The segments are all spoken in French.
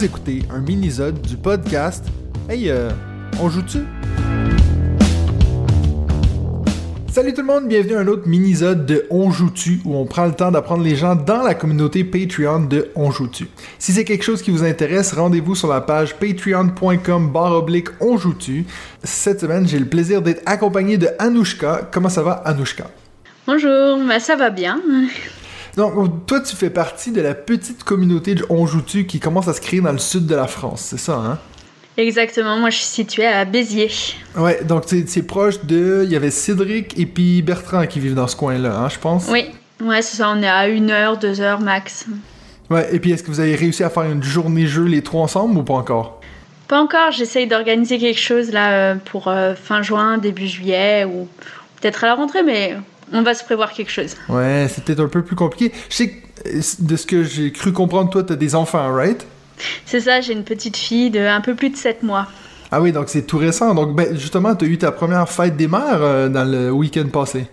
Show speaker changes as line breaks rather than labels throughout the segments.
Vous écoutez un mini-sode du podcast Hey, euh, on joue-tu? Salut tout le monde, bienvenue à un autre mini-sode de On joue-tu où on prend le temps d'apprendre les gens dans la communauté Patreon de On joue-tu. Si c'est quelque chose qui vous intéresse, rendez-vous sur la page patreon.com barre oblique On joue-tu. Cette semaine, j'ai le plaisir d'être accompagné de Anouchka. Comment ça va, Anouchka?
Bonjour, bah ça va bien.
Donc, toi, tu fais partie de la petite communauté de On joue-tu qui commence à se créer dans le sud de la France, c'est ça, hein?
Exactement, moi je suis située à Béziers.
Ouais, donc c'est proche de. Il y avait Cédric et puis Bertrand qui vivent dans ce coin-là, hein, je pense?
Oui, ouais, c'est ça, on est à une heure, deux heures max.
Ouais, et puis est-ce que vous avez réussi à faire une journée jeu les trois ensemble ou pas encore?
Pas encore, j'essaye d'organiser quelque chose là euh, pour euh, fin juin, début juillet ou peut-être à la rentrée, mais on va se prévoir quelque chose.
Ouais, c'est peut-être un peu plus compliqué. Je sais que de ce que j'ai cru comprendre, toi, t'as des enfants, right?
C'est ça, j'ai une petite fille de un peu plus de 7 mois.
Ah oui, donc c'est tout récent. Donc ben, justement, tu as eu ta première fête des mères euh, dans le week-end passé.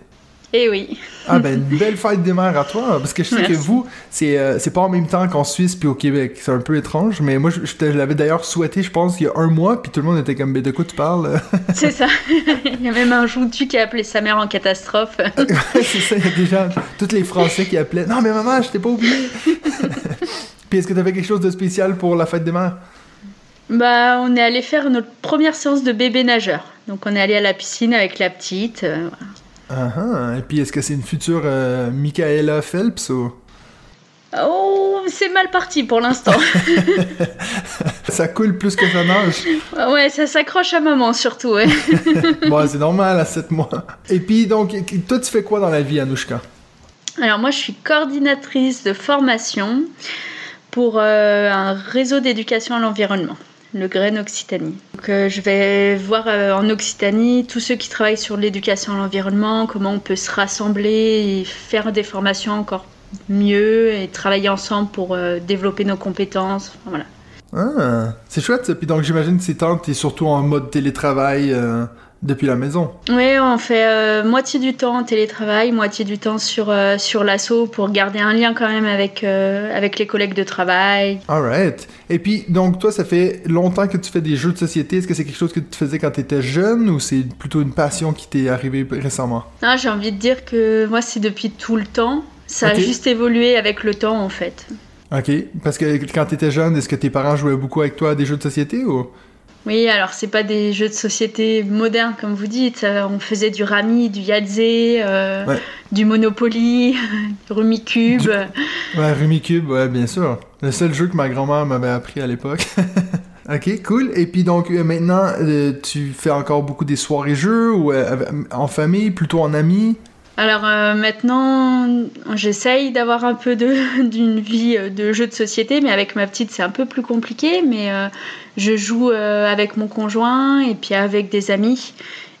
Eh oui.
ah ben, une belle fête des mères à toi. Parce que je sais que vous, c'est euh, c'est pas en même temps qu'en Suisse puis au Québec. C'est un peu étrange. Mais moi, je, je l'avais d'ailleurs souhaité, je pense, il y a un mois. Puis tout le monde était comme, mais de quoi tu parles?
c'est ça. il y a même un joutu qui a appelé sa mère en catastrophe.
c'est ça. Il y a déjà tous les Français qui appelaient, non mais maman, je t'ai pas oublié. Puis est-ce que tu avais quelque chose de spécial pour la fête des mères?
Bah, on est allé faire notre première séance de bébé nageur. Donc, on est allé à la piscine avec la petite. Euh,
ah, Et puis, est-ce que c'est une future euh, Michaela Phelps ou...
Oh, c'est mal parti pour l'instant.
ça coule plus que ça nage.
Ouais, ça s'accroche à maman surtout, ouais.
bon, c'est normal à 7 mois. Et puis, donc, toi, tu fais quoi dans la vie, Anouchka?
Alors, moi, je suis coordinatrice de formation pour euh, un réseau d'éducation à l'environnement, le Grain Occitanie. Donc, euh, je vais voir euh, en Occitanie tous ceux qui travaillent sur l'éducation à l'environnement, comment on peut se rassembler et faire des formations encore mieux et travailler ensemble pour développer nos compétences. voilà.
Ah, c'est chouette. Puis donc j'imagine que c'est tu es surtout en mode télétravail depuis la maison.
Oui, on fait euh, moitié du temps en télétravail, moitié du temps sur, euh, sur l'assaut pour garder un lien quand même avec, euh, avec les collègues de travail.
Alright. Et puis, donc, toi, ça fait longtemps que tu fais des jeux de société. Est-ce que c'est quelque chose que tu faisais quand tu étais jeune ou c'est plutôt une passion qui t'est arrivée récemment?
Non, j'ai envie de dire que moi, c'est depuis tout le temps. Ça a juste évolué avec le temps, en fait.
Ok. Parce que quand tu étais jeune, est-ce que tes parents jouaient beaucoup avec toi à des jeux de société ou?
Oui, alors c'est pas des jeux de société modernes comme vous dites. Euh, on faisait du Rami, du Yahtzee, euh, du Monopoly, du Rumicube. Du...
Ouais, Rumicube, ouais, bien sûr. Le seul jeu que ma grand-mère m'avait appris à l'époque. ok, cool. Et puis donc euh, maintenant, tu fais encore beaucoup des soirées jeux ou en famille, plutôt en amis?
Alors maintenant, j'essaye d'avoir un peu d'une vie de jeu de société, mais avec ma petite, c'est un peu plus compliqué. Mais je joue euh, avec mon conjoint et puis avec des amis.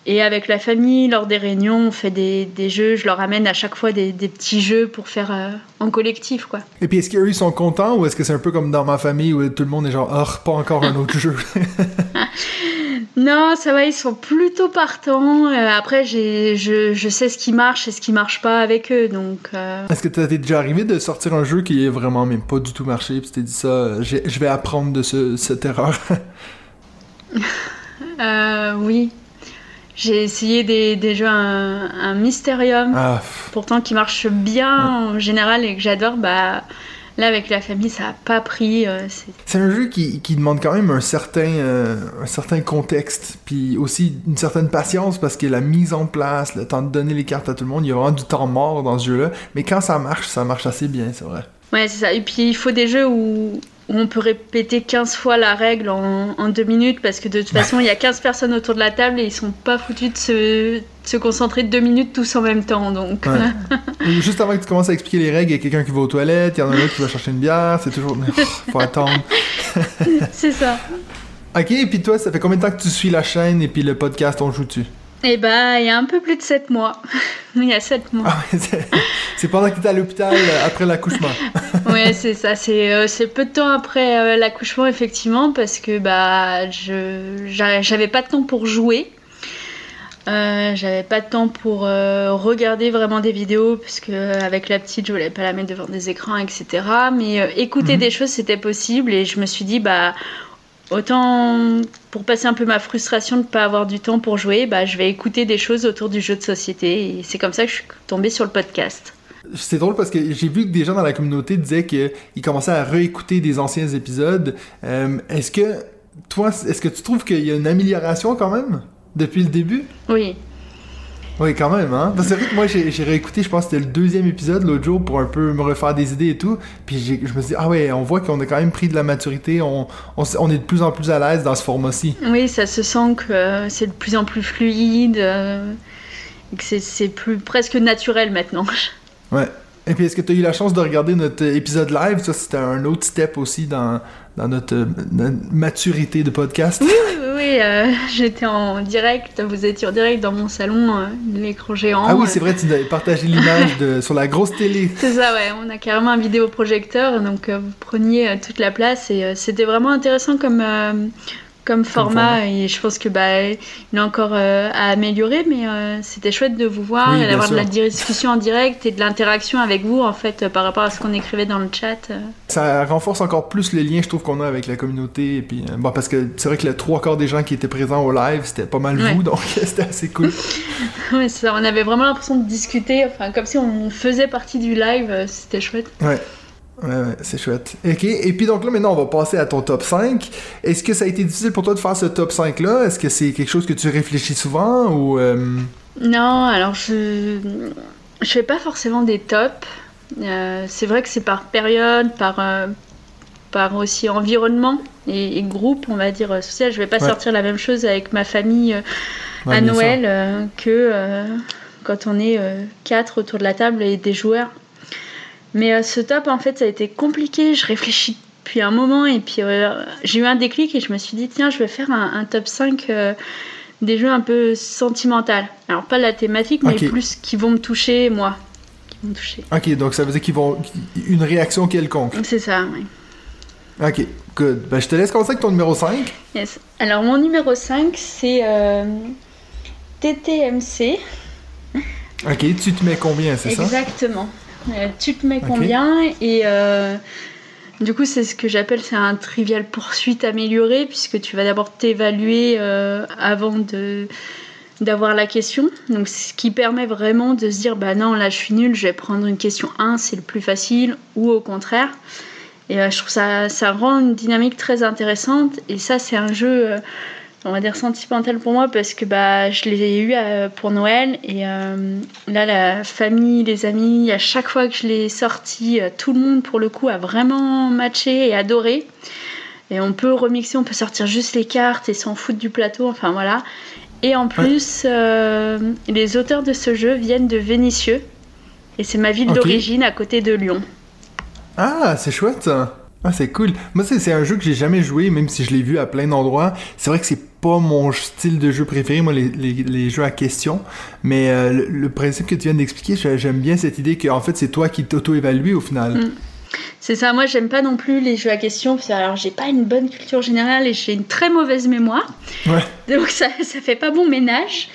Et avec la famille, lors des réunions, on fait des, des jeux. Je leur amène à chaque fois des, des petits jeux pour faire euh, en collectif, quoi.
Et puis, est-ce qu'eux, ils sont contents ou est-ce que c'est un peu comme dans ma famille où tout le monde est genre, oh, pas encore un autre jeu?
Non, ça va, ils sont plutôt partants. Euh, après, je, je, sais ce qui marche et ce qui marche pas avec eux, donc... Euh.
Est-ce que t'es déjà arrivé de sortir un jeu qui est vraiment même pas du tout marché, puis t'es dit ça, euh, je vais apprendre de ce, cette erreur?
oui. J'ai essayé des, des jeux, un, un Mysterium, ah. pourtant qui marche bien en général et que j'adore, bah... Là, avec la famille, ça n'a pas pris. Euh,
c'est un jeu qui, qui, demande quand même un certain, euh, un certain contexte, puis aussi une certaine patience parce que la mise en place, le temps de donner les cartes à tout le monde, il y a vraiment du temps mort dans ce jeu-là. Mais quand ça marche, ça marche assez bien, c'est vrai.
Ouais, c'est ça. Et puis, il faut des jeux où, on peut répéter 15 fois la règle en, en deux minutes parce que de toute façon, il y a 15 personnes autour de la table et ils sont pas foutus de se, se concentrer deux minutes tous en même temps. Donc.
Juste avant que tu commences à expliquer les règles, il y a quelqu'un qui va aux toilettes, il y en a un autre qui va chercher une bière, c'est toujours. faut attendre.
c'est ça.
Ok, et puis toi, ça fait combien de temps que tu suis la chaîne et puis le podcast On joue-tu?
Eh ben, il y a un peu plus de 7 mois. il y a 7 mois. Ah
c'est pendant que tu étais à l'hôpital après l'accouchement.
oui, c'est ça. Euh, c'est peu de temps après euh, l'accouchement, effectivement, parce que bah, je j'avais pas de temps pour jouer. Euh, j'avais pas de temps pour euh, regarder vraiment des vidéos parce que euh, avec la petite je voulais pas la mettre devant des écrans etc mais écouter
Mhm.
des choses c'était possible et je me suis dit bah autant pour passer un peu ma frustration de pas avoir du temps pour jouer bah je vais écouter des choses autour du jeu de société et c'est comme ça que je suis tombée sur le podcast
C'est drôle parce que j'ai vu que des gens dans la communauté disaient qu'ils commençaient à réécouter des anciens épisodes. Euh, est-ce que, toi, est-ce que tu trouves qu'il y a une amélioration quand même depuis le début?
oui
Oui, quand même, hein? Parce que c'est vrai que moi, j'ai réécouté, je pense que c'était le deuxième épisode l'autre jour pour un peu me refaire des idées et tout. Puis je me suis dit, ah ouais, on voit qu'on a quand même pris de la maturité, on, on, s- on est de plus en plus à l'aise dans ce format-ci.
oui ça se sent que euh, c'est de plus en plus fluide euh, et que c'est- plus presque naturel maintenant
Ouais. Et puis, est-ce que tu as eu la chance de regarder notre euh, épisode live? Ça, c'était un autre step aussi dans, dans notre, notre maturité de podcast.
Oui, oui, oui, euh, j'étais en direct, vous étiez en direct dans mon salon, euh, l'écran géant.
Ah oui,
euh,
c'est vrai, tu avais partagé l'image sur la grosse télé.
C'est ça, ouais, on a carrément un vidéoprojecteur, donc euh, vous preniez toute la place et c'était vraiment intéressant comme, comme format et je pense que bah, il a encore euh, à améliorer, mais euh, c'était chouette de vous voir
Oui,
et d'avoir de la discussion en direct et de l'interaction avec vous en fait euh, par rapport à ce qu'on écrivait dans le chat.
Ça renforce encore plus le lien, je trouve, qu'on a avec la communauté. Et puis, euh, bon, parce que c'est vrai que le trois quarts des gens qui étaient présents au live, c'était pas mal
Ouais.
vous, donc c'était assez cool.
Ouais, c'est ça, on avait vraiment l'impression de discuter, enfin comme si on faisait partie du live, c'était chouette.
Ouais. Ouais, ouais, c'est chouette. Ok, et puis donc là, maintenant, on va passer à ton top 5. Est-ce que ça a été difficile pour toi de faire ce top 5-là? Est-ce que c'est quelque chose que tu réfléchis souvent ou... euh,
Non, alors je je fais pas forcément des tops. Euh, c'est vrai que c'est par période, par euh, par aussi environnement et, et groupe, on va dire social. Je vais pas
Ouais.
sortir la même chose avec ma famille
ouais,
à. Noël que quand on est quatre autour de la table et des joueurs. Mais euh, ce top, en fait, ça a été compliqué. Je réfléchis depuis un moment et puis euh, j'ai eu un déclic et je me suis dit, tiens, je vais faire un, un top 5 euh, des jeux un peu sentimentaux. Alors, pas la thématique, mais plus qui vont me toucher, moi. Qui vont me toucher.
Ok, donc ça veut dire qu'ils vont... Une réaction quelconque.
C'est ça, oui.
Ok, good. Ben, je te laisse commencer avec ton numéro 5.
Yes. Alors, mon numéro 5, c'est euh, TTMC.
Ok, tu te mets combien, c'est ça?
Exactement. Euh, tu te mets combien Et euh, du coup, c'est ce que j'appelle c'est un trivial poursuite amélioré, puisque tu vas d'abord t'évaluer euh, avant de d'avoir la question. Donc, ce qui permet vraiment de se dire, bah non, là, je suis nulle, je vais prendre une question 1, c'est le plus facile, ou au contraire. Et euh, je trouve ça, ça rend une dynamique très intéressante. Et ça, c'est un jeu, euh, on va dire, sentimental pour moi, parce que bah, je l'ai eu euh, pour Noël. Et euh, là, la famille, les amis, à chaque fois que je l'ai sorti, euh, tout le monde, pour le coup, a vraiment matché et adoré. Et on peut remixer, on peut sortir juste les cartes et s'en foutre du plateau, enfin voilà. Et en plus, euh, les auteurs de ce jeu viennent de Vénissieux. Et c'est ma ville d'origine à côté de Lyon.
Ah, c'est chouette. Ah, c'est cool. Moi, c'est c'est un jeu que j'ai jamais joué, même si je l'ai vu à plein d'endroits. C'est vrai que c'est pas mon style de jeu préféré, moi, les, les- les jeux à questions. Mais euh, le, le principe que tu viens d'expliquer, j'ai- j'aime bien cette idée qu'en fait, c'est toi qui t'auto-évalues au final.
Mm. C'est ça, moi j'aime pas non plus les jeux à questions, que alors j'ai pas une bonne culture générale et j'ai une très mauvaise mémoire.
Ouais.
Donc ça, ça fait pas bon ménage.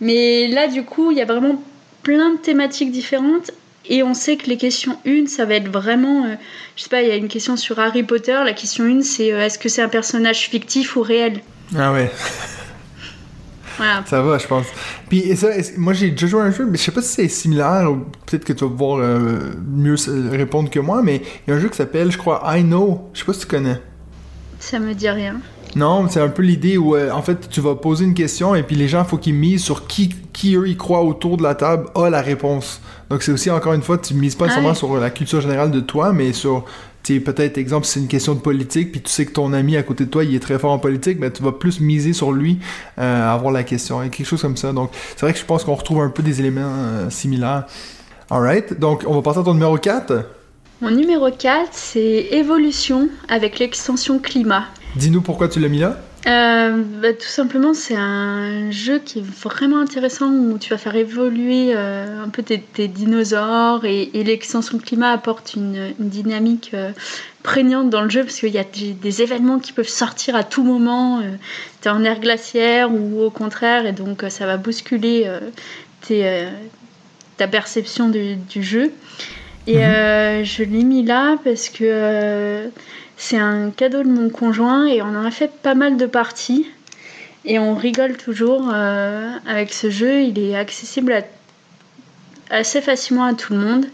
Mais là du coup, il y a vraiment plein de thématiques différentes. Et on sait que les questions 1, ça va être vraiment. euh, je sais pas, il y a une question sur Harry Potter. La question 1, c'est euh, est-ce que c'est un personnage fictif ou réel?
Ah ouais,
Voilà.
ça va, je pense. Puis ça, moi, j'ai déjà joué à un jeu, mais je sais pas si c'est similaire, ou peut-être que tu vas pouvoir euh, mieux répondre que moi, mais il y a un jeu qui s'appelle, je crois, I Know. Je sais pas si tu connais.
Ça me dit rien.
Non, c'est un peu l'idée où, euh, en fait, tu vas poser une question et puis les gens, faut qu'ils misent sur qui, qui eux, ils croient autour de la table a la réponse. Donc, c'est aussi, encore une fois, tu mises pas seulement sur la culture générale de toi, mais sur, tu sais, peut-être, exemple, si c'est une question de politique, puis tu sais que ton ami à côté de toi, il est très fort en politique, ben, tu vas plus miser sur lui euh, à avoir la question, et quelque chose comme ça. Donc, c'est vrai que je pense qu'on retrouve un peu des éléments euh, similaires. Alright, donc on va passer à ton numéro 4.
Mon numéro 4, c'est Évolution avec l'extension climat.
Dis-nous pourquoi tu l'as mis là.
Euh, bah, tout simplement, c'est un jeu qui est vraiment intéressant où tu vas faire évoluer euh, un peu tes, dinosaures et, l'extension climat apporte une, dynamique euh, prégnante dans le jeu parce qu'il y a des, événements qui peuvent sortir à tout moment. tu es en air glaciaire ou au contraire, et donc ça va bousculer ta perception du, jeu. Et mhm. je l'ai mis là parce que c'est un cadeau de mon conjoint et on en a fait pas mal de parties. Et on rigole toujours euh, avec ce jeu. Il est accessible assez facilement à tout le monde.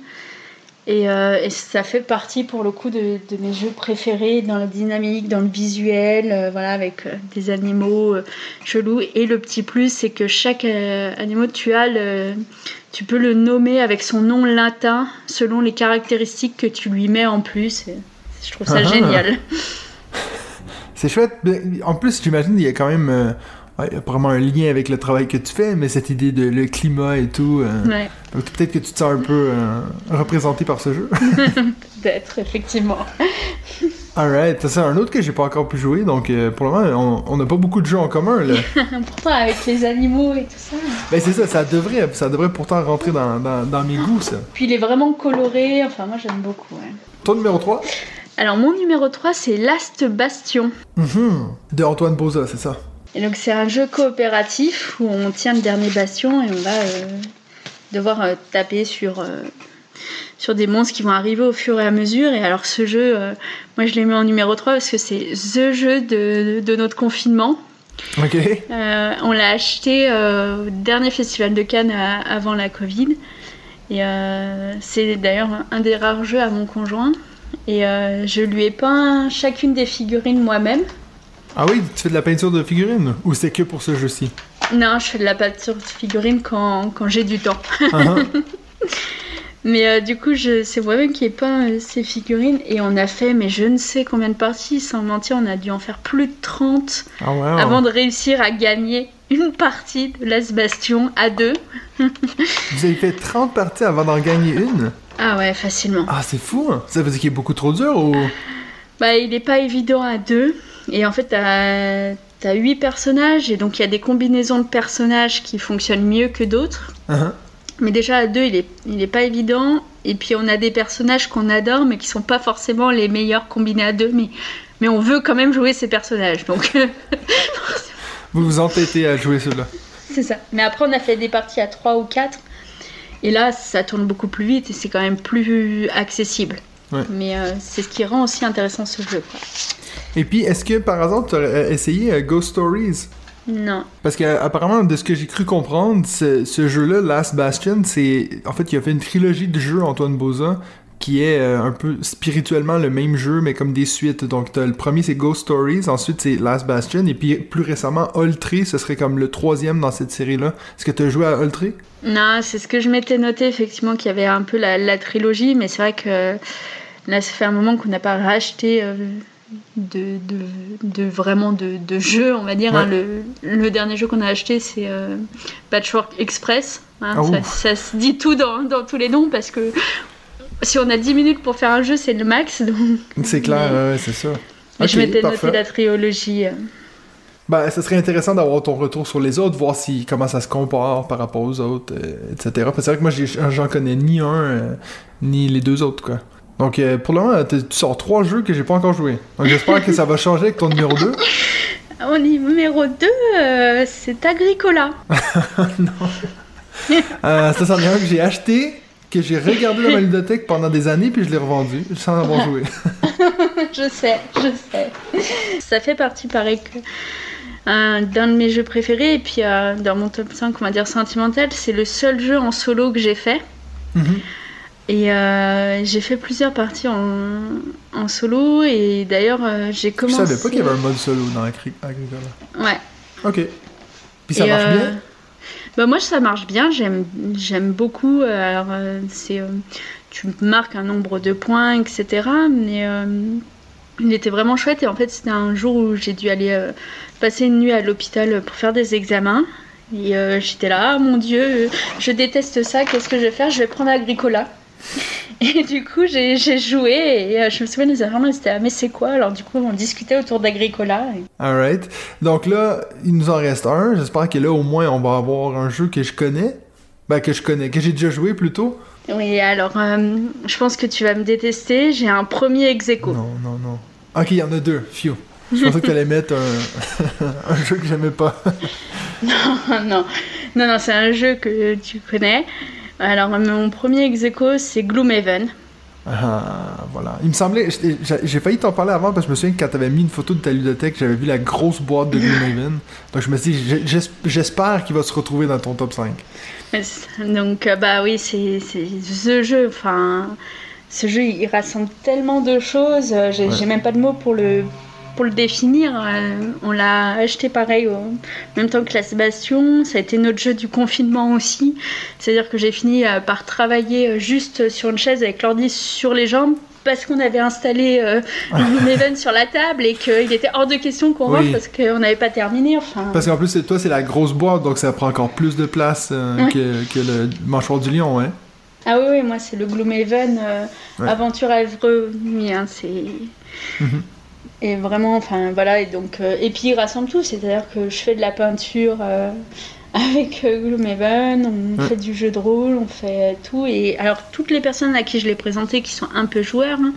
Euh, et, ça fait partie pour le coup de, mes jeux préférés dans la dynamique, dans le visuel, euh, voilà, avec des animaux chelous. Et le petit plus, c'est que chaque animal tu as, tu peux le nommer avec son nom latin selon les caractéristiques que tu lui mets en plus. Je trouve ça ah, génial.
C'est chouette. En plus, j'imagine il y a quand même euh, vraiment un lien avec le travail que tu fais, mais cette idée de le climat et tout. Euh, peut-être que tu te sens un peu euh, représenté par ce jeu.
Peut-être, effectivement.
Alright, c'est un autre que j'ai pas encore pu jouer, donc pour le moment, on n'a pas beaucoup de jeux en commun. Là.
pourtant, avec les animaux et tout ça.
Ben c'est ça, ça devrait, ça devrait pourtant rentrer dans, dans, mes goûts, ça.
Puis il est vraiment coloré, enfin moi j'aime beaucoup.
Ton numéro 3
alors mon numéro 3 c'est Last Bastion.
Mhm. de Antoine Boza, c'est ça.
Et donc c'est un jeu coopératif où on tient le dernier bastion et on va euh, devoir euh, taper sur, euh, sur des monstres qui vont arriver au fur et à mesure. Et alors ce jeu, moi je l'ai mis en numéro 3 parce que c'est THE jeu de, notre confinement.
Ok.
on l'a acheté au dernier festival de Cannes avant la Covid. Et c'est d'ailleurs un des rares jeux à mon conjoint. Et euh, je lui ai peint chacune des figurines moi-même.
Ah oui, tu fais de la peinture de figurines? Ou c'est que pour ce jeu-ci?
Non, je fais de la peinture de figurines quand, quand j'ai du temps. Uh-huh. mais euh, du coup, c'est moi-même qui ai peint euh, ces figurines et on a fait, mais je ne sais combien de parties, sans mentir, on a dû en faire plus de 30 ah avant de réussir à gagner une partie de Las Bastion à deux.
Vous avez fait 30 parties avant d'en gagner une
ah ouais, facilement.
Ah, c'est fou. Hein. Ça veut dire qu'il est beaucoup trop dur ou?
Bah, il n'est pas évident à deux. Et en fait, t'as as huit personnages et donc il y a des combinaisons de personnages qui fonctionnent mieux que d'autres. Uh-huh. Mais déjà à deux, il est, il est pas évident. Et puis on a des personnages qu'on adore, mais qui sont pas forcément les meilleurs combinés à deux. Mais, mais on veut quand même jouer ces personnages. Donc.
vous vous entêtez à jouer ceux-là.
C'est ça. Mais après, on a fait des parties à trois ou quatre. Et là, ça tourne beaucoup plus vite et c'est quand même plus accessible. Mais euh, c'est ce qui rend aussi intéressant ce jeu.
Et puis, est-ce que par hasard, tu as essayé euh, Ghost Stories?
Non.
Parce qu'apparemment, de ce que j'ai cru comprendre, ce, ce jeu-là, Last Bastion, c'est. En fait, il a fait une trilogie de jeux, Antoine Boza, qui est euh, un peu spirituellement le même jeu, mais comme des suites. Donc, le premier, c'est Ghost Stories, ensuite, c'est Last Bastion, et puis plus récemment, Ultry, ce serait comme le troisième dans cette série-là. Est-ce que tu as joué à Ultry?
Non, c'est ce que je m'étais noté, effectivement, qu'il y avait un peu la, trilogie, mais c'est vrai que là, ça fait un moment qu'on n'a pas racheté. Euh, de, de, vraiment de, de jeux, on va dire. Hein. le, dernier jeu qu'on a acheté, c'est euh, Patchwork Express. Hein. Ah, ça, se dit tout dans, dans, tous les noms parce que si on a 10 minutes pour faire un jeu, c'est le max.
C'est clair, c'est ça.
je m'étais noté la trilogie. Euh.
Ben, ce serait intéressant d'avoir ton retour sur les autres, voir si comment ça se compare par rapport aux autres, euh, etc. Parce que c'est vrai que moi, j'en connais ni un, euh, ni les deux autres, quoi. Donc, pour le moment, tu sors trois jeux que j'ai pas encore joué. Donc, j'espère que ça va changer avec ton numéro 2.
Mon numéro 2, c'est Agricola.
non. ça, c'en est un que j'ai acheté, que j'ai regardé dans ma ludothèque pendant des années, puis je l'ai revendu sans avoir joué.
je sais, je sais. Ça fait partie, pareil, que d'un de mes jeux préférés. Et puis, euh, dans mon top 5, on va dire sentimental, c'est le seul jeu en solo que j'ai fait. Mhm. Et euh, j'ai fait plusieurs parties en, en solo. Et d'ailleurs, euh, j'ai commencé.
Je savais pas qu'il y avait un mode solo dans Agricola.
Ouais.
Ok. Puis ça marche bien?
bah moi ça marche bien, j'aime j'aime beaucoup. Alors euh, c'est euh, tu marques un nombre de points, etc. Mais euh, il était vraiment chouette et en fait c'était un jour où j'ai dû aller passer une nuit à l'hôpital pour faire des examens. Et j'étais là, ah, mon Dieu, je déteste ça, qu'est-ce que je vais faire? Je vais prendre Agricola. Et du coup, j'ai joué et je me souviens, les enfants, ils étaient ah, mais c'est quoi? Alors, du coup, on discutait autour d'Agricola. Et...
Alright. Donc là, il nous en reste un. J'espère que là, au moins, on va avoir un jeu que je connais. Ben, que je connais, que j'ai déjà joué plutôt.
Oui, alors, je pense que tu vas me détester. J'ai un premier ex -aequo.
Non, non, non. Ok, il y en a deux. Phew. Je pensais que tu allais mettre un, un jeu que j'aimais pas.
non, non. Non, non, c'est un jeu que tu connais. Alors, mon premier ex c'est Gloomhaven.
Ah, voilà. Il me semblait. J'ai failli t'en parler avant parce que je me souviens que quand t'avais mis une photo de ta ludothèque, j'avais vu la grosse boîte de Gloomhaven. Donc je me suis dit, j'espère qu'il va se retrouver dans ton top 5.
Donc, euh, bah oui, c'est ce jeu. Enfin, ce jeu, il rassemble tellement de choses. J'ai même pas de mots pour le, pour le définir, euh, on l'a acheté pareil au même temps que la Sébastien. Ça a été notre jeu du confinement aussi. C'est-à-dire que j'ai fini euh, par travailler euh, juste sur une chaise avec l'ordi sur les jambes parce qu'on avait installé Event sur la table et qu'il était hors de question qu'on oui. parce qu'on n'avait pas terminé. Enfin...
Parce qu'en plus, toi, c'est la grosse boîte, donc ça prend encore plus de place que, que, le mâchoire du lion, ouais.
Ah oui, oui moi, c'est le Gloomhaven euh, Aventure à hein, c'est... Mhm. Et vraiment, enfin voilà, et donc, euh, et puis il rassemble tout, c'est-à-dire que je fais de la peinture euh, avec euh, Gloomhaven, on fait du jeu de rôle, on fait tout. Et alors, toutes les personnes à qui je l'ai présenté qui sont un peu joueurs hein,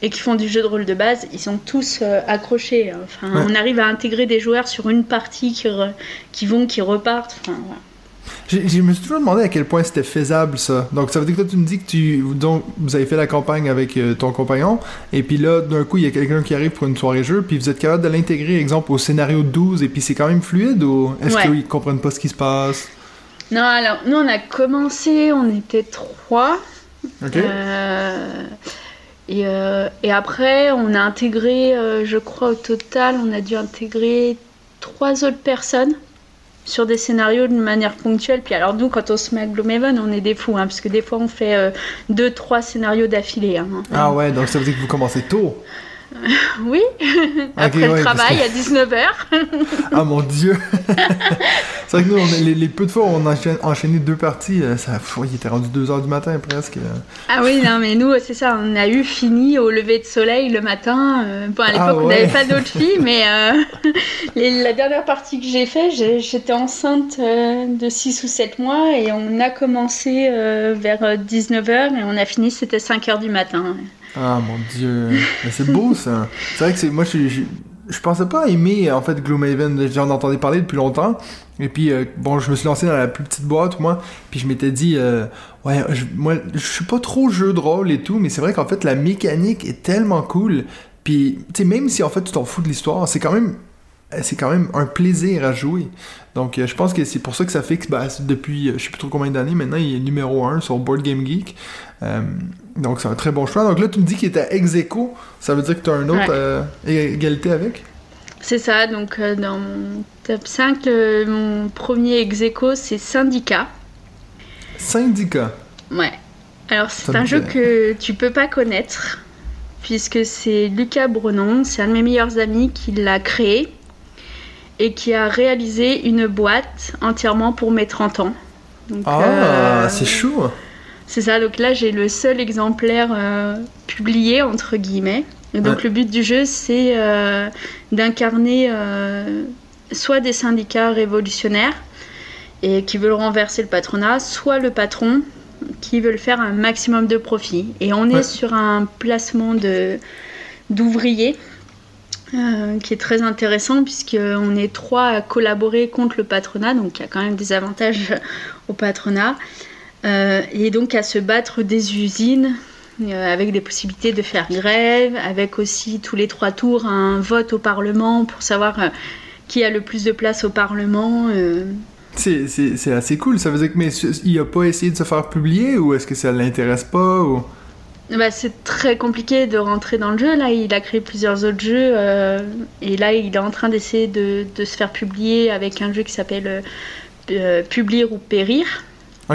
et qui font du jeu de rôle de base, ils sont tous accrochés. Hein. Enfin, on arrive à intégrer des joueurs sur une partie qui, qui vont, qui repartent. Enfin, voilà.
Je me suis toujours demandé à quel point c'était faisable ça. Donc ça veut dire que toi tu me dis que tu donc vous avez fait la campagne avec euh, ton compagnon et puis là d'un coup il y a quelqu'un qui arrive pour une soirée jeu puis vous êtes capable de l'intégrer exemple au scénario 12 et puis c'est quand même fluide ou est-ce qu'ils comprennent pas ce qui se passe?
Non alors nous on a commencé on était trois. Ok. Euh, et, euh, et, après on a intégré je crois au total on a dû intégrer trois autres personnes sur des scénarios de manière ponctuelle. Puis alors nous, quand on se met à Gloomhaven, on est des fous, hein, parce que des fois on fait euh, deux, trois scénarios d'affilée. Hein.
Ah ouais, donc ça veut dire que vous commencez tôt.
oui, après le travail à 19h.
ah mon dieu! c'est vrai que nous, les, peu de fois où on a enchaîné deux parties, euh, ça, il était rendu 2h du matin presque.
Ah oui, non, mais nous, c'est ça, on a eu fini au lever de soleil le matin. Euh, bon, à l'époque, ah on n'avait pas d'autres filles, mais euh, la dernière partie que j'ai fait, j'étais enceinte de 6 ou 7 mois et on a commencé vers 19h et on a fini, c'était 5h du matin.
Ah mon dieu, mais c'est beau ça. C'est vrai que c'est moi je, je, je, pensais pas aimer en fait Gloomhaven, j'en entendais parler depuis longtemps. Et puis euh, bon, je me suis lancé dans la plus petite boîte moi, puis je m'étais dit euh, ouais, je, moi je suis pas trop jeu de rôle et tout, mais c'est vrai qu'en fait la mécanique est tellement cool. Puis tu sais même si en fait tu t'en fous de l'histoire, c'est quand même c'est quand même un plaisir à jouer. Donc, euh, je pense que c'est pour ça que ça que bah, depuis, je sais plus trop combien d'années, maintenant, il est numéro 1 sur Board Game Geek. Donc c'est un très bon choix. Donc là, tu me dis qu'il était ex -aequo. Ça veut dire que tu as un autre euh, égalité avec?
C'est ça. Donc euh, dans mon top 5, mon premier ex c'est Syndicat.
Syndicat
Ouais. Alors c'est un jeu que tu peux pas connaître puisque c'est Lucas Brenon, c'est un de mes meilleurs amis qui l'a créé et qui a réalisé une boîte entièrement pour mes 30 ans.
ah, euh, c'est chou
c'est ça, donc là j'ai le seul exemplaire euh, publié entre guillemets. donc le but du jeu c'est euh, d'incarner soit des syndicats révolutionnaires et qui veulent renverser le patronat, soit le patron qui veut faire un maximum de profit. Et on est sur un placement de d'ouvriers qui est très intéressant puisqu'on est trois à collaborer contre le patronat, donc il y a quand même des avantages au patronat. Euh, et donc à se battre des usines euh, avec des possibilités de faire grève, avec aussi tous les trois tours un vote au Parlement pour savoir euh, qui a le plus de place au Parlement.
C'est assez cool. Ça veut dire que mais il a pas essayé de se faire publier ou est-ce que ça l'intéresse pas.
Bah, c'est très compliqué de rentrer dans le jeu. Là, il a créé plusieurs autres jeux et là, il est en train d'essayer de, de, se faire publier avec un jeu qui s'appelle Publier ou Périr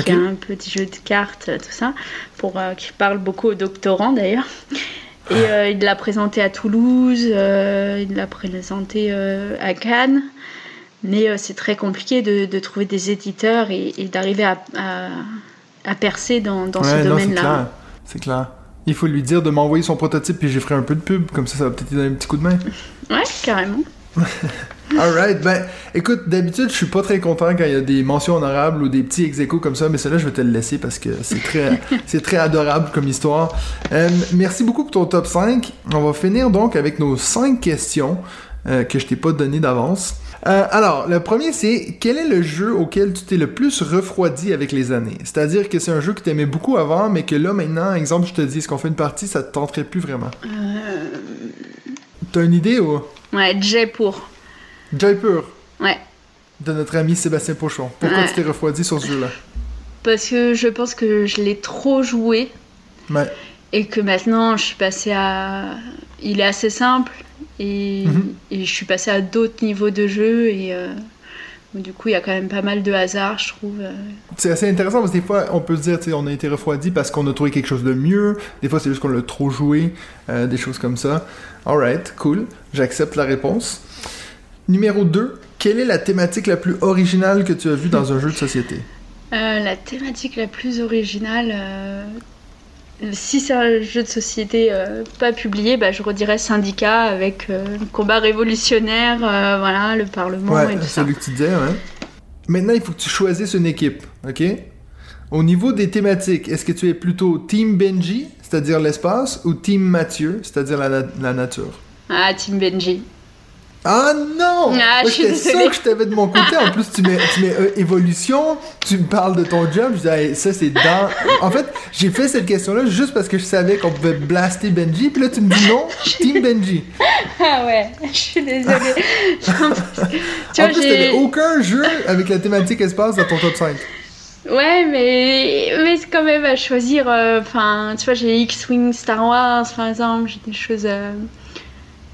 qui un petit jeu de cartes, tout ça, pour, euh, qui parle beaucoup aux doctorants d'ailleurs. Et euh, il l'a présenté à Toulouse, euh, il l'a présenté à Cannes. Mais c'est très compliqué de, trouver des éditeurs et, d'arriver à, à, percer dans, dans ce domaine-là.
C'est clair. Il faut lui dire de m'envoyer son prototype puis j'ai ferai un peu de pub, comme ça ça va peut-être lui donner un petit coup de main.
Ouais, carrément.
Alright, ben écoute, d'habitude je suis pas très content quand il y a des mentions honorables ou des petits ex comme ça, mais celle-là je vais te le laisser parce que c'est très, c'est très adorable comme histoire. Euh, merci beaucoup pour ton top 5. On va finir donc avec nos 5 questions euh, que je t'ai pas donné d'avance. Euh, alors, le premier, c'est quel est le jeu auquel tu t'es le plus refroidi avec les années? C'est-à-dire que c'est un jeu que tu aimais beaucoup avant, mais que là, maintenant, exemple, je te dis, est-ce qu'on fait une partie, ça te tenterait plus vraiment?
Euh...
T'as une idée ou?
Ouais, Jaipur.
Jaipur?
Ouais.
De notre ami Sébastien Pochon. Pourquoi
Ouais.
tu t'es refroidi sur ce jeu-là?
Parce que je pense que je l'ai trop joué
Ouais.
et que maintenant je suis passée à. Il est assez simple et,
Mhm.
et je suis passée à d'autres niveaux de jeu et euh, du coup il y a quand même pas mal de hasard, je trouve. euh.
C'est assez intéressant parce que des fois, on peut se dire, on a été refroidi parce qu'on a trouvé quelque chose de mieux. Des fois, c'est juste qu'on l'a trop joué, euh, des choses comme ça. Alright, cool. J'accepte la réponse. Numéro 2. Quelle est la thématique la plus originale que tu as vue dans un jeu de société?
Euh, la thématique la plus originale. euh, Si c'est un jeu de société euh, pas publié, bah, je redirais syndicat avec euh, combat révolutionnaire, euh, voilà, le Parlement et
Ouais,
tout
c'est
ça.
celui que tu disais, ouais. Maintenant, il faut que tu choisisses une équipe, ok? Au niveau des thématiques, est-ce que tu es plutôt Team Benji, c'est-à-dire l'espace, ou Team Mathieu, c'est-à-dire la, na- la nature?
Ah, Team Benji.
Ah non!
Ah,
Moi, J'étais sûr que je t'avais de mon côté. En plus, tu mets, tu mets euh, évolution, tu me parles de ton job. Je dis, Hey, ça, c'est dans. En fait, j'ai fait cette question-là juste parce que je savais qu'on pouvait blaster Benji. Puis là, tu me dis non, Team Benji.
Ah ouais, je suis désolée. tu
en
vois,
plus,
j'ai.
t'avais aucun jeu avec la thématique espace dans ton top 5.
Ouais, mais, mais c'est quand même à choisir. euh, Enfin, tu vois, j'ai X-Wing Star Wars, par exemple, j'ai des choses. euh,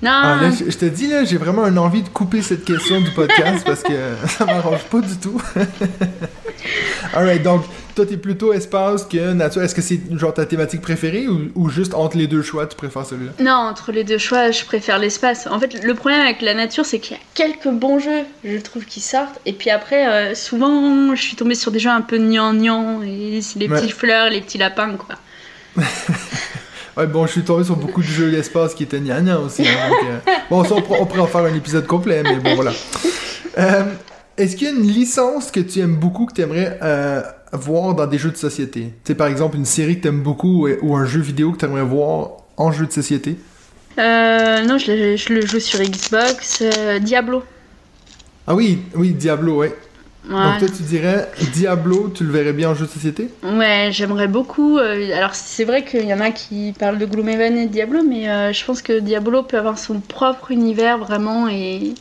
Non,
Ah, là, je, je te dis, là, j'ai vraiment une envie de couper cette question du podcast parce que ça m'arrange pas du tout. Alright, donc, toi, t'es plutôt espace que nature. Est-ce que c'est genre ta thématique préférée ou, ou juste entre les deux choix, tu préfères celui-là?
non, entre les deux choix, je préfère l'espace. En fait, le problème avec la nature, c'est qu'il y a quelques bons jeux, je trouve, qui sortent. Et puis après, euh, souvent, je suis tombée sur des jeux un peu gnangnan, et les
Ouais.
petites fleurs, les petits lapins, quoi.
Ouais, bon, je suis tombé sur beaucoup de jeux d'espace qui étaient gnangnan aussi. hein, donc, euh, Bon, ça, on, pourra- on pourrait en faire un épisode complet, mais bon, voilà. Euh, Est-ce qu'il y a une licence que tu aimes beaucoup que tu aimerais voir dans des jeux de société? Tu sais, par exemple, une série que tu aimes beaucoup ou, un jeu vidéo que tu aimerais voir en jeu de société?
Euh, non, je, le- je le joue sur Xbox. euh, Diablo.
Ah oui, oui, Diablo, ouais.
Ouais.
Donc toi, tu dirais Diablo, tu le verrais bien en jeu de société?
Ouais, j'aimerais beaucoup. euh, alors, c'est vrai qu'il y en a qui parlent de Gloomhaven et de Diablo, mais euh, je pense que Diablo peut avoir son propre univers vraiment et,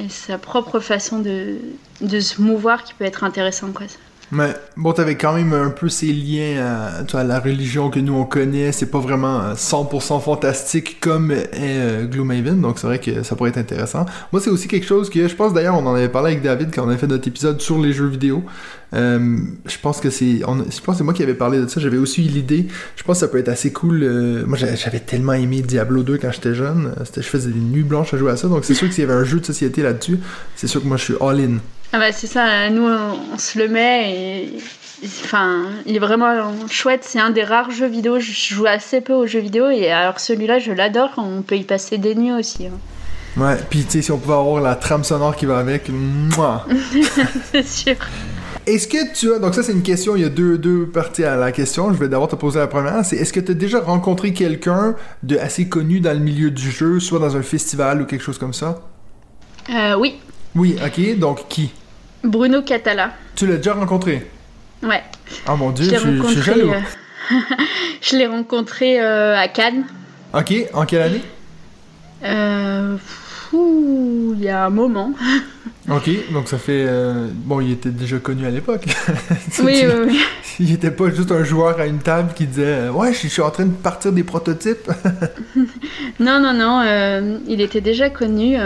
et sa propre façon de, de se mouvoir qui peut être intéressant. Quoi.
Mais bon, t'avais quand même un peu ces liens à, la religion que nous on connaît. C'est pas vraiment euh, 100% fantastique comme est euh, Gloomhaven, donc c'est vrai que ça pourrait être intéressant. Moi, c'est aussi quelque chose que je pense d'ailleurs, on en avait parlé avec David quand on avait fait notre épisode sur les jeux vidéo. Euh, je pense que c'est, je pense c'est moi qui avais parlé de ça. J'avais aussi eu l'idée. Je pense que ça peut être assez cool. euh, moi, j'a- j'avais tellement aimé Diablo 2 quand j'étais jeune. Euh, je faisais des nuits blanches à jouer à ça, donc c'est sûr que s'il y avait un jeu de société là-dessus, c'est sûr que moi je suis all in.
Ah bah c'est ça, nous on, se le met et, Enfin, il est vraiment chouette, c'est un des rares jeux vidéo, je joue assez peu aux jeux vidéo et alors celui-là je l'adore, on peut y passer des nuits aussi. hein.
Ouais, puis tu sais, si on pouvait avoir la trame sonore qui va avec, mouah.
c'est sûr.
Est-ce que tu as. Donc, ça, c'est une question. Il y a deux, deux parties à la question. Je vais d'abord te poser la première. C'est est-ce que tu as déjà rencontré quelqu'un de assez connu dans le milieu du jeu, soit dans un festival ou quelque chose comme ça?
Euh, oui,
Oui, ok. Donc, qui?
Bruno Catala.
Tu l'as déjà rencontré?
Ouais,
Ah mon dieu,
je
suis- je suis
rencontré.
jaloux.
euh, je l'ai rencontré euh, à Cannes.
Ok, en quelle année?
Euh, fou, il y a un moment.
Ok, donc ça fait. euh, Bon, il était déjà connu à l'époque.
Oui,
tu-
oui, oui.
Il était pas juste un joueur à une table qui disait Ouais, je suis- je suis en train de partir des prototypes.
Non, non, non, euh, il était déjà connu.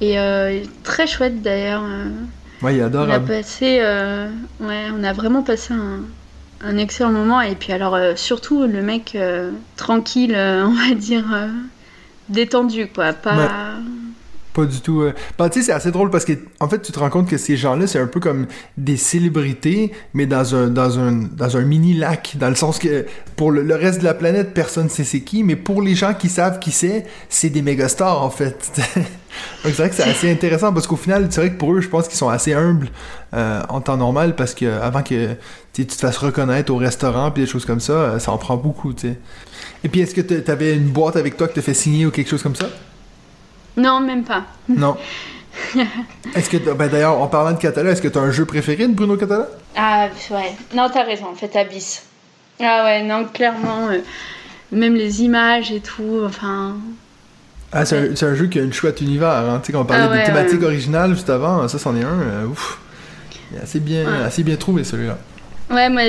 Et euh, très chouette d'ailleurs. euh.
ouais, il est
On a passé, euh, ouais, on a vraiment passé un, un excellent moment. Et puis alors, euh, surtout le mec euh, tranquille, euh, on va dire, détendu, quoi. Pas,
Ouais. Du tout. Euh... Bah, tu sais, c'est assez drôle parce que, en fait, tu te rends compte que ces gens-là, c'est un peu comme des célébrités, mais dans un, dans un, dans un mini lac. Dans le sens que, pour le, reste de la planète, personne sait c'est qui, mais pour les gens qui savent qui c'est, c'est des méga stars, en fait. Donc, c'est vrai que c'est assez intéressant parce qu'au final, c'est vrai que pour eux, je pense qu'ils sont assez humbles euh, en temps normal parce que avant que tu te fasses reconnaître au restaurant puis des choses comme ça, euh, ça en prend beaucoup, tu sais. Et puis, est-ce que tu avais une boîte avec toi que te fait signer ou quelque chose comme ça?
Non, même pas.
Non. est-ce que, ben d'ailleurs, en parlant de Catala, est-ce que tu as un jeu préféré de Bruno Catala?
Ah, ouais. Non, t'as raison, en fait, Abyss. Ah ouais, non, clairement, euh, même les images et tout, enfin...
Ah, c'est un, jeu qui a une chouette univers, hein. Tu sais, quand on parlait ah des thématiques originales juste avant, ça, c'en est un, euh, ouf. Il est assez bien, assez bien trouvé, celui-là.
Ouais, moi,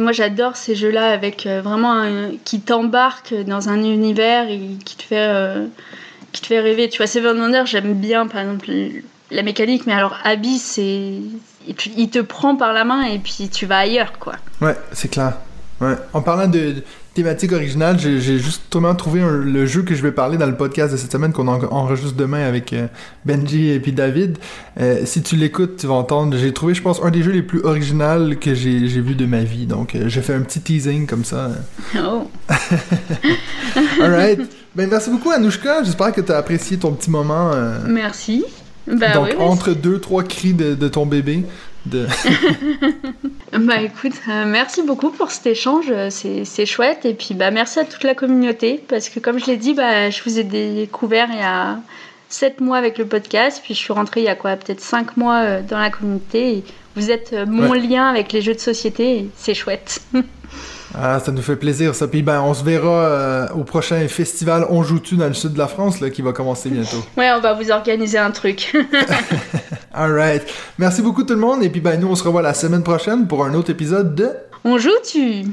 moi j'adore ces jeux-là avec euh, vraiment un, qui t'embarque dans un univers et qui te fait qui te fait rêver. Tu vois, Seven Wonders, j'aime bien, par exemple, la mécanique, mais alors Abyss, c'est. Il te prend par la main et puis tu vas ailleurs, quoi.
Ouais, c'est clair. Ouais. En parlant de, thématique originale, j'ai justement trouvé le jeu que je vais parler dans le podcast de cette semaine qu'on enregistre demain avec euh, Benji et puis David. Euh, si tu l'écoutes, tu vas entendre. J'ai trouvé, je pense, un des jeux les plus originaux que j'ai vu de ma vie. Donc, euh, j'ai fait un petit teasing comme ça.
Oh.
Alright. Ben, merci beaucoup, Anouchka. J'espère que tu as apprécié ton petit moment. Euh,
merci. Ben,
Donc, entre deux, trois cris de, ton bébé. De...
bah écoute, euh, merci beaucoup pour cet échange, euh, c'est chouette. Et puis bah merci à toute la communauté parce que comme je l'ai dit, bah, je vous ai découvert il y a 7 mois avec le podcast, puis je suis rentrée il y a quoi, peut-être 5 mois dans la communauté. Et vous êtes mon lien avec les jeux de société, c'est chouette.
Ah, ça nous fait plaisir, ça. Puis ben, on se verra euh, au prochain festival On joue-tu dans le sud de la France, là, qui va commencer bientôt.
Ouais, on va vous organiser un truc.
Alright. Merci beaucoup tout le monde. Et puis ben, nous, on se revoit la semaine prochaine pour un autre épisode de
On joue-tu